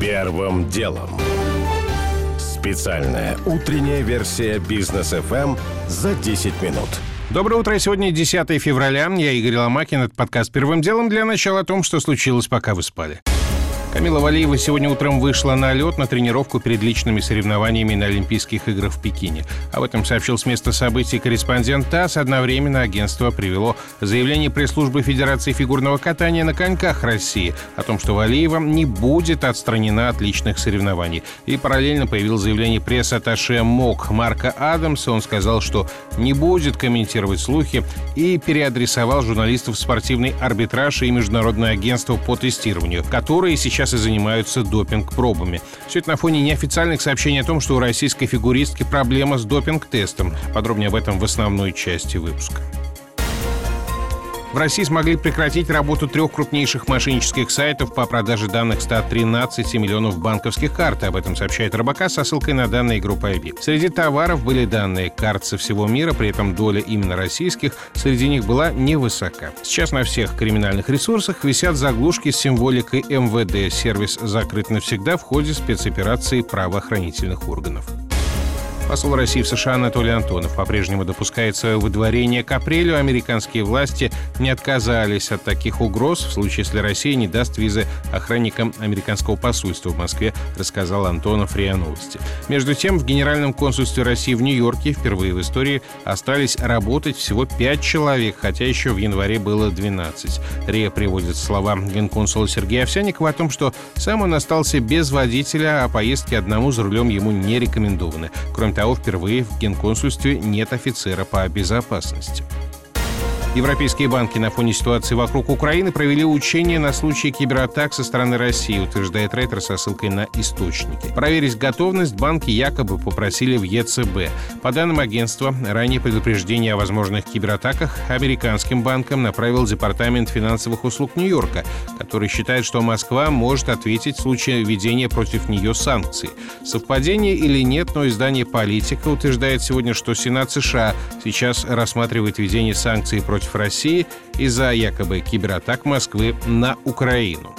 Первым делом. Специальная утренняя версия бизнес FM за 10 минут. Доброе утро. Сегодня 10 февраля. Я Игорь Ломакин. Это подкаст «Первым делом» для начала о том, что случилось, пока вы спали. Камила Валиева сегодня утром вышла на лед на тренировку перед личными соревнованиями на Олимпийских играх в Пекине. Об этом сообщил с места событий корреспондент ТАСС. Одновременно агентство привело заявление пресс-службы Федерации фигурного катания на коньках России о том, что Валиева не будет отстранена от личных соревнований. И параллельно появилось заявление пресс-атташе МОК Марка Адамса. Он сказал, что не будет комментировать слухи и переадресовал журналистов в спортивный арбитраж и Международное агентство по тестированию, которые сейчас сейчас и занимаются допинг-пробами. Все это на фоне неофициальных сообщений о том, что у российской фигуристки проблема с допинг-тестом. Подробнее об этом в основной части выпуска. В России смогли прекратить работу трех крупнейших мошеннических сайтов по продаже данных 113 миллионов банковских карт. Об этом сообщает РБК со ссылкой на данные группы IB. Среди товаров были данные карт со всего мира, при этом доля именно российских среди них была невысока. Сейчас на всех криминальных ресурсах висят заглушки с символикой МВД. Сервис закрыт навсегда в ходе спецоперации правоохранительных органов. Посол России в США Анатолий Антонов по-прежнему допускает свое выдворение к апрелю. Американские власти не отказались от таких угроз в случае, если Россия не даст визы охранникам американского посольства в Москве, рассказал Антонов РИА Новости. Между тем, в Генеральном консульстве России в Нью-Йорке впервые в истории остались работать всего 5 человек, хотя еще в январе было 12. РИА приводит слова генконсула Сергея Овсянникова о том, что сам он остался без водителя, а поездки одному за рулем ему не рекомендованы. Кроме того, впервые в генконсульстве нет офицера по безопасности. Европейские банки на фоне ситуации вокруг Украины провели учения на случай кибератак со стороны России, утверждает Рейтер со ссылкой на источники. Проверить готовность банки якобы попросили в ЕЦБ. По данным агентства, ранее предупреждение о возможных кибератаках американским банкам направил Департамент финансовых услуг Нью-Йорка, который считает, что Москва может ответить в случае введения против нее санкций. Совпадение или нет, но издание «Политика» утверждает сегодня, что Сенат США сейчас рассматривает введение санкций против против России из-за якобы кибератак Москвы на Украину.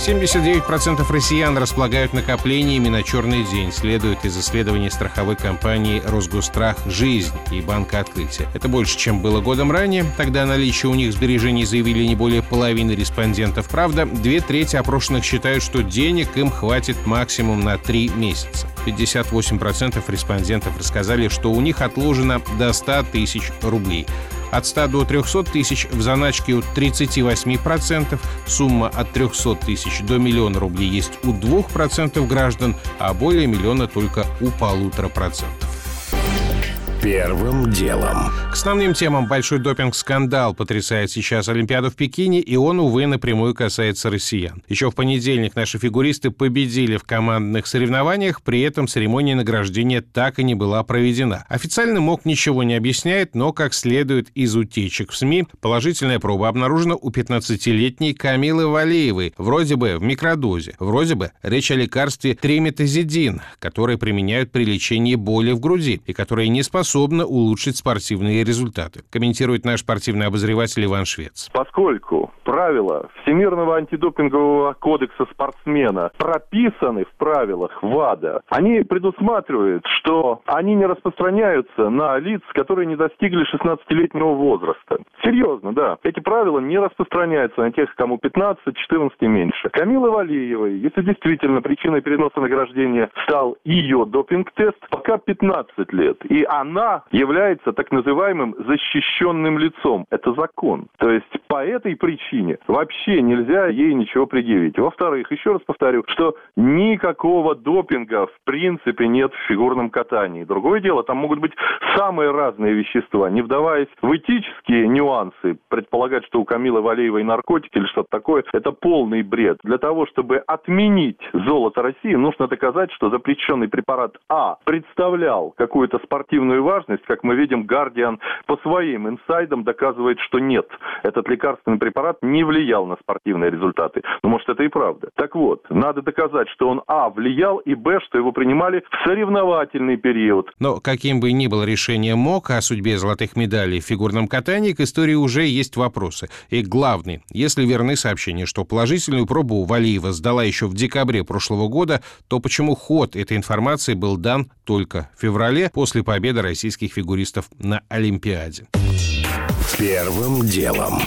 79% россиян располагают накоплениями на черный день, следует из исследования страховой компании «Росгострах. Жизнь» и Банка Открытия. Это больше, чем было годом ранее. Тогда наличие у них сбережений заявили не более половины респондентов. Правда, две трети опрошенных считают, что денег им хватит максимум на три месяца. 58% респондентов рассказали, что у них отложено до 100 тысяч рублей от 100 до 300 тысяч, в заначке от 38%, сумма от 300 тысяч до миллиона рублей есть у 2% граждан, а более миллиона только у полутора процентов. Первым делом. К основным темам большой допинг-скандал потрясает сейчас Олимпиаду в Пекине, и он, увы, напрямую касается россиян. Еще в понедельник наши фигуристы победили в командных соревнованиях, при этом церемония награждения так и не была проведена. Официально МОК ничего не объясняет, но, как следует из утечек в СМИ, положительная проба обнаружена у 15-летней Камилы Валеевой, вроде бы в микродозе. Вроде бы речь о лекарстве триметазидин, который применяют при лечении боли в груди и который не способен способна улучшить спортивные результаты, комментирует наш спортивный обозреватель Иван Швец. Поскольку правила Всемирного антидопингового кодекса спортсмена прописаны в правилах ВАДА, они предусматривают, что они не распространяются на лиц, которые не достигли 16-летнего возраста. Серьезно, да. Эти правила не распространяются на тех, кому 15, 14 и меньше. Камила Валиевой, если действительно причиной переноса награждения стал ее допинг-тест, пока 15 лет. И она она является так называемым защищенным лицом. Это закон. То есть по этой причине вообще нельзя ей ничего предъявить. Во-вторых, еще раз повторю, что никакого допинга в принципе нет в фигурном катании. Другое дело, там могут быть самые разные вещества. Не вдаваясь в этические нюансы, предполагать, что у Камилы Валеевой наркотики или что-то такое, это полный бред. Для того, чтобы отменить золото России, нужно доказать, что запрещенный препарат А представлял какую-то спортивную важность, как мы видим, Guardian по своим инсайдам доказывает, что нет, этот лекарственный препарат не влиял на спортивные результаты. Ну, может, это и правда. Так вот, надо доказать, что он, а, влиял, и, б, что его принимали в соревновательный период. Но каким бы ни было решение МОК о судьбе золотых медалей в фигурном катании, к истории уже есть вопросы. И главный, если верны сообщения, что положительную пробу Валиева сдала еще в декабре прошлого года, то почему ход этой информации был дан только в феврале после победы российских фигуристов на Олимпиаде? Первым делом.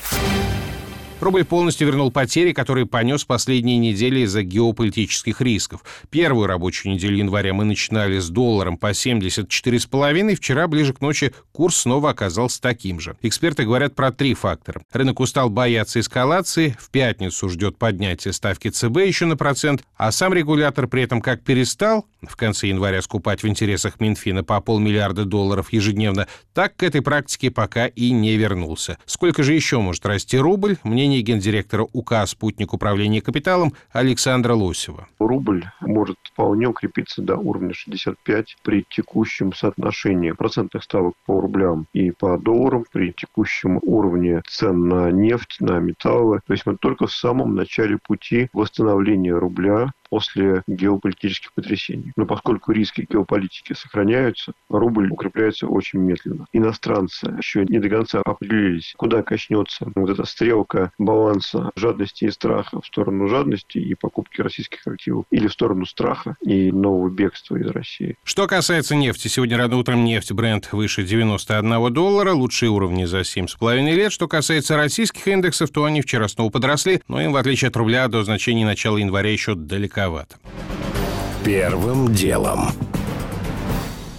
Рубль полностью вернул потери, которые понес последние недели из-за геополитических рисков. Первую рабочую неделю января мы начинали с долларом по 74,5. Вчера, ближе к ночи, курс снова оказался таким же. Эксперты говорят про три фактора. Рынок устал бояться эскалации, в пятницу ждет поднятие ставки ЦБ еще на процент, а сам регулятор при этом как перестал в конце января скупать в интересах Минфина по полмиллиарда долларов ежедневно, так к этой практике пока и не вернулся. Сколько же еще может расти рубль, мнение мнение гендиректора УК «Спутник управления капиталом» Александра Лосева. Рубль может вполне укрепиться до уровня 65 при текущем соотношении процентных ставок по рублям и по долларам, при текущем уровне цен на нефть, на металлы. То есть мы только в самом начале пути восстановления рубля после геополитических потрясений. Но поскольку риски геополитики сохраняются, рубль укрепляется очень медленно. Иностранцы еще не до конца определились, куда качнется вот эта стрелка баланса жадности и страха в сторону жадности и покупки российских активов или в сторону страха и нового бегства из России. Что касается нефти, сегодня рано утром нефть бренд выше 91 доллара, лучшие уровни за 7,5 лет. Что касается российских индексов, то они вчера снова подросли, но им, в отличие от рубля, до значений начала января еще далеко далековато. Первым делом.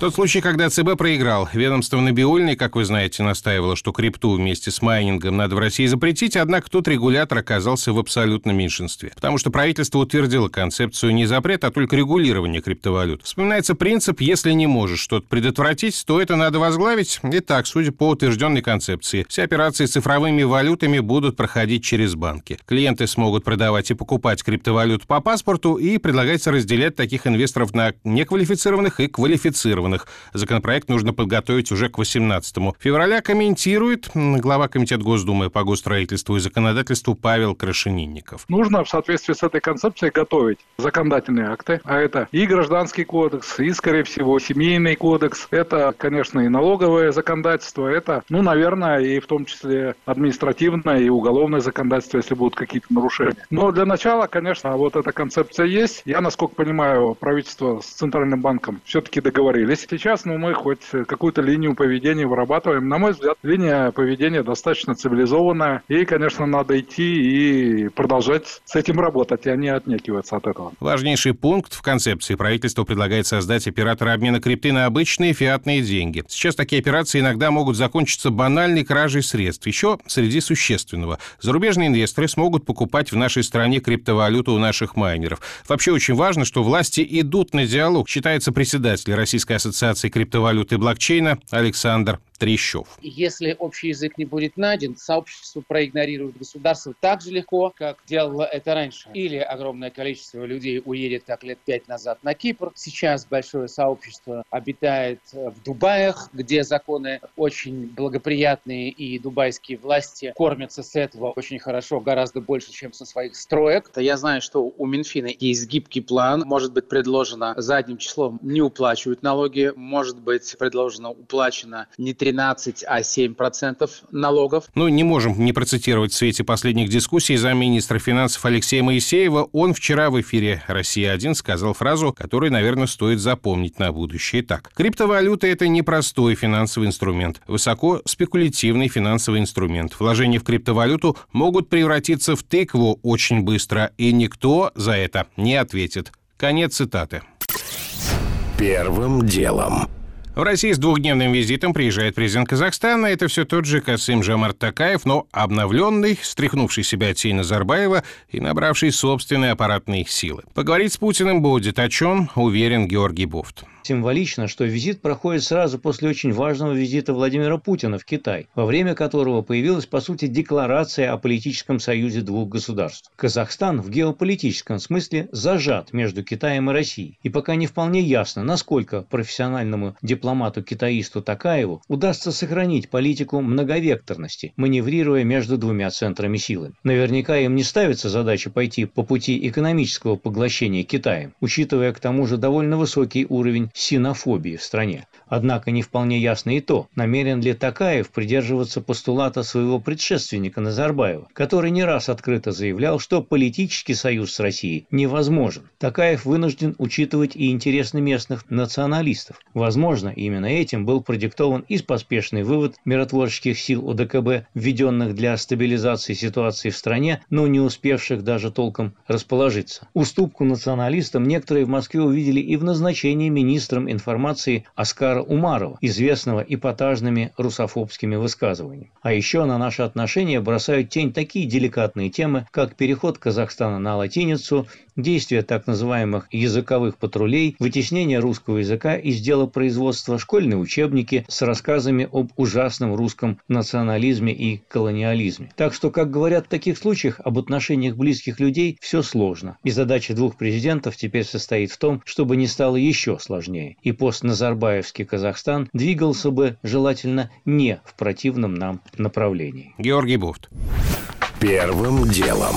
Тот случай, когда ЦБ проиграл. Ведомство Набиульной, как вы знаете, настаивало, что крипту вместе с майнингом надо в России запретить, однако тут регулятор оказался в абсолютном меньшинстве. Потому что правительство утвердило концепцию не запрета, а только регулирования криптовалют. Вспоминается принцип «если не можешь что-то предотвратить, то это надо возглавить». Итак, судя по утвержденной концепции, все операции с цифровыми валютами будут проходить через банки. Клиенты смогут продавать и покупать криптовалюту по паспорту и предлагается разделять таких инвесторов на неквалифицированных и квалифицированных заинтересованных. Законопроект нужно подготовить уже к 18 февраля, комментирует глава Комитета Госдумы по госстроительству и законодательству Павел Крашенинников. Нужно в соответствии с этой концепцией готовить законодательные акты, а это и гражданский кодекс, и, скорее всего, семейный кодекс, это, конечно, и налоговое законодательство, это, ну, наверное, и в том числе административное и уголовное законодательство, если будут какие-то нарушения. Но для начала, конечно, вот эта концепция есть. Я, насколько понимаю, правительство с Центральным банком все-таки договорились если сейчас ну, мы хоть какую-то линию поведения вырабатываем, на мой взгляд, линия поведения достаточно цивилизованная. И, конечно, надо идти и продолжать с этим работать, а не отнекиваться от этого. Важнейший пункт в концепции правительство предлагает создать операторы обмена крипты на обычные фиатные деньги. Сейчас такие операции иногда могут закончиться банальной кражей средств. Еще среди существенного. Зарубежные инвесторы смогут покупать в нашей стране криптовалюту у наших майнеров. Вообще очень важно, что власти идут на диалог, считается председатель Российской ассоциации криптовалюты и блокчейна Александр Трещев. Если общий язык не будет найден, сообщество проигнорирует государство так же легко, как делало это раньше. Или огромное количество людей уедет, как лет пять назад, на Кипр. Сейчас большое сообщество обитает в Дубаях, где законы очень благоприятные, и дубайские власти кормятся с этого очень хорошо, гораздо больше, чем со своих строек. Я знаю, что у Минфина есть гибкий план, может быть предложено задним числом не уплачивать налоги, может быть предложено уплачено не 13, а 7 процентов налогов. Ну, не можем не процитировать в свете последних дискуссий замминистра финансов Алексея Моисеева. Он вчера в эфире «Россия-1» сказал фразу, которую, наверное, стоит запомнить на будущее. Так, криптовалюта – это непростой финансовый инструмент, высоко спекулятивный финансовый инструмент. Вложения в криптовалюту могут превратиться в тыкву очень быстро, и никто за это не ответит. Конец цитаты. Первым делом. В России с двухдневным визитом приезжает президент Казахстана. Это все тот же Касым Жамарт Такаев, но обновленный, стряхнувший себя от тени Назарбаева и набравший собственные аппаратные силы. Поговорить с Путиным будет о чем, уверен Георгий Буфт. Символично, что визит проходит сразу после очень важного визита Владимира Путина в Китай, во время которого появилась, по сути, декларация о политическом союзе двух государств. Казахстан в геополитическом смысле зажат между Китаем и Россией, и пока не вполне ясно, насколько профессиональному дипломату-китаисту Такаеву удастся сохранить политику многовекторности, маневрируя между двумя центрами силы. Наверняка им не ставится задача пойти по пути экономического поглощения Китаем, учитывая к тому же довольно высокий уровень синофобии в стране. Однако не вполне ясно и то, намерен ли Такаев придерживаться постулата своего предшественника Назарбаева, который не раз открыто заявлял, что политический союз с Россией невозможен. Такаев вынужден учитывать и интересы местных националистов. Возможно, именно этим был продиктован и поспешный вывод миротворческих сил ОДКБ, введенных для стабилизации ситуации в стране, но не успевших даже толком расположиться. Уступку националистам некоторые в Москве увидели и в назначении министром информации Оскара Умарова, известного эпатажными русофобскими высказываниями. А еще на наши отношения бросают тень такие деликатные темы, как переход Казахстана на латиницу, действия так называемых языковых патрулей, вытеснение русского языка из дела производства, школьные учебники с рассказами об ужасном русском национализме и колониализме. Так что, как говорят в таких случаях, об отношениях близких людей все сложно. И задача двух президентов теперь состоит в том, чтобы не стало еще сложнее. И постназарбаевский Казахстан двигался бы желательно не в противном нам направлении. Георгий Буфт. Первым делом.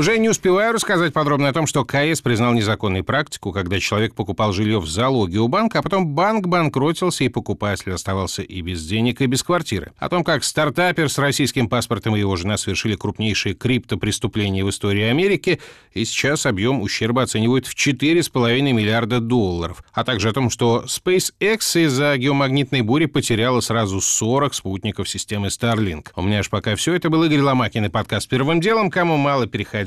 Уже не успеваю рассказать подробно о том, что КС признал незаконной практику, когда человек покупал жилье в залоге у банка, а потом банк банкротился, и покупатель оставался и без денег, и без квартиры. О том, как стартапер с российским паспортом и его жена совершили крупнейшие криптопреступления в истории Америки, и сейчас объем ущерба оценивают в 4,5 миллиарда долларов. А также о том, что SpaceX из-за геомагнитной бури потеряла сразу 40 спутников системы Starlink. У меня аж пока все. Это был Игорь Ломакин и подкаст «Первым делом». Кому мало,